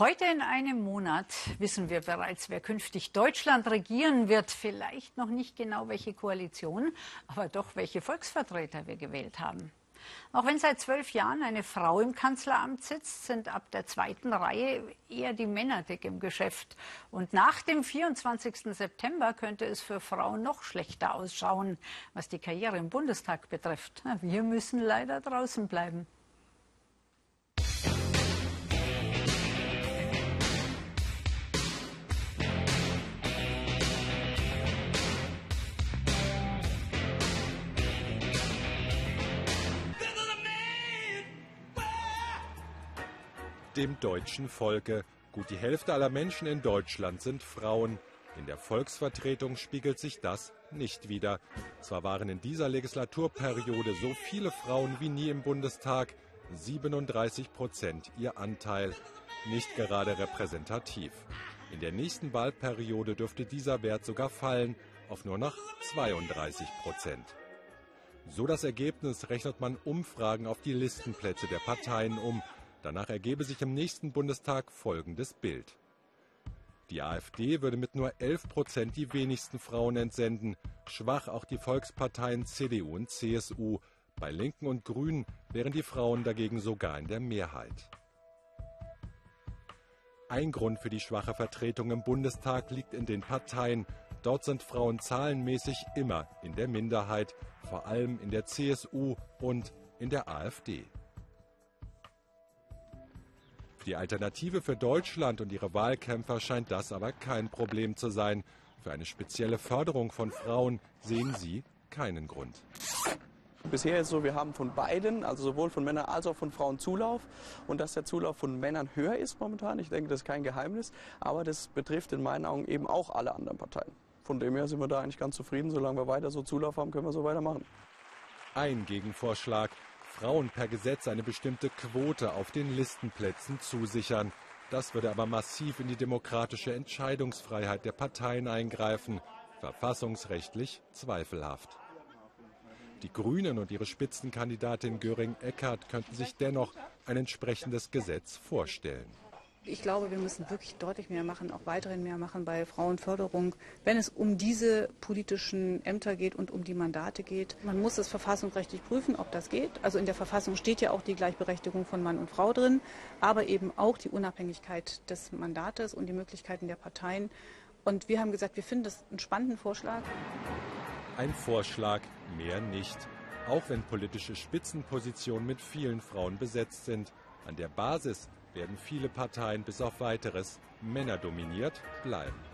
Heute in einem Monat wissen wir bereits, wer künftig Deutschland regieren wird. Vielleicht noch nicht genau welche Koalition, aber doch welche Volksvertreter wir gewählt haben. Auch wenn seit zwölf Jahren eine Frau im Kanzleramt sitzt, sind ab der zweiten Reihe eher die Männer dick im Geschäft. Und nach dem 24. September könnte es für Frauen noch schlechter ausschauen, was die Karriere im Bundestag betrifft. Wir müssen leider draußen bleiben. Dem deutschen Volke. Gut die Hälfte aller Menschen in Deutschland sind Frauen. In der Volksvertretung spiegelt sich das nicht wider. Zwar waren in dieser Legislaturperiode so viele Frauen wie nie im Bundestag, 37 Prozent ihr Anteil. Nicht gerade repräsentativ. In der nächsten Wahlperiode dürfte dieser Wert sogar fallen auf nur noch 32 Prozent. So das Ergebnis rechnet man Umfragen auf die Listenplätze der Parteien um. Danach ergebe sich im nächsten Bundestag folgendes Bild. Die AfD würde mit nur 11 Prozent die wenigsten Frauen entsenden, schwach auch die Volksparteien CDU und CSU. Bei Linken und Grünen wären die Frauen dagegen sogar in der Mehrheit. Ein Grund für die schwache Vertretung im Bundestag liegt in den Parteien. Dort sind Frauen zahlenmäßig immer in der Minderheit, vor allem in der CSU und in der AfD. Die Alternative für Deutschland und ihre Wahlkämpfer scheint das aber kein Problem zu sein. Für eine spezielle Förderung von Frauen sehen sie keinen Grund. Bisher ist es so, wir haben von beiden, also sowohl von Männern als auch von Frauen Zulauf. Und dass der Zulauf von Männern höher ist momentan, ich denke, das ist kein Geheimnis. Aber das betrifft in meinen Augen eben auch alle anderen Parteien. Von dem her sind wir da eigentlich ganz zufrieden. Solange wir weiter so Zulauf haben, können wir so weitermachen. Ein Gegenvorschlag. Frauen per Gesetz eine bestimmte Quote auf den Listenplätzen zusichern. Das würde aber massiv in die demokratische Entscheidungsfreiheit der Parteien eingreifen, verfassungsrechtlich zweifelhaft. Die Grünen und ihre Spitzenkandidatin Göring-Eckardt könnten sich dennoch ein entsprechendes Gesetz vorstellen. Ich glaube, wir müssen wirklich deutlich mehr machen, auch weiterhin mehr machen bei Frauenförderung, wenn es um diese politischen Ämter geht und um die Mandate geht. Man muss es verfassungsrechtlich prüfen, ob das geht. Also in der Verfassung steht ja auch die Gleichberechtigung von Mann und Frau drin, aber eben auch die Unabhängigkeit des Mandates und die Möglichkeiten der Parteien. Und wir haben gesagt, wir finden das einen spannenden Vorschlag. Ein Vorschlag, mehr nicht. Auch wenn politische Spitzenpositionen mit vielen Frauen besetzt sind. An der Basis werden viele Parteien bis auf weiteres männerdominiert bleiben.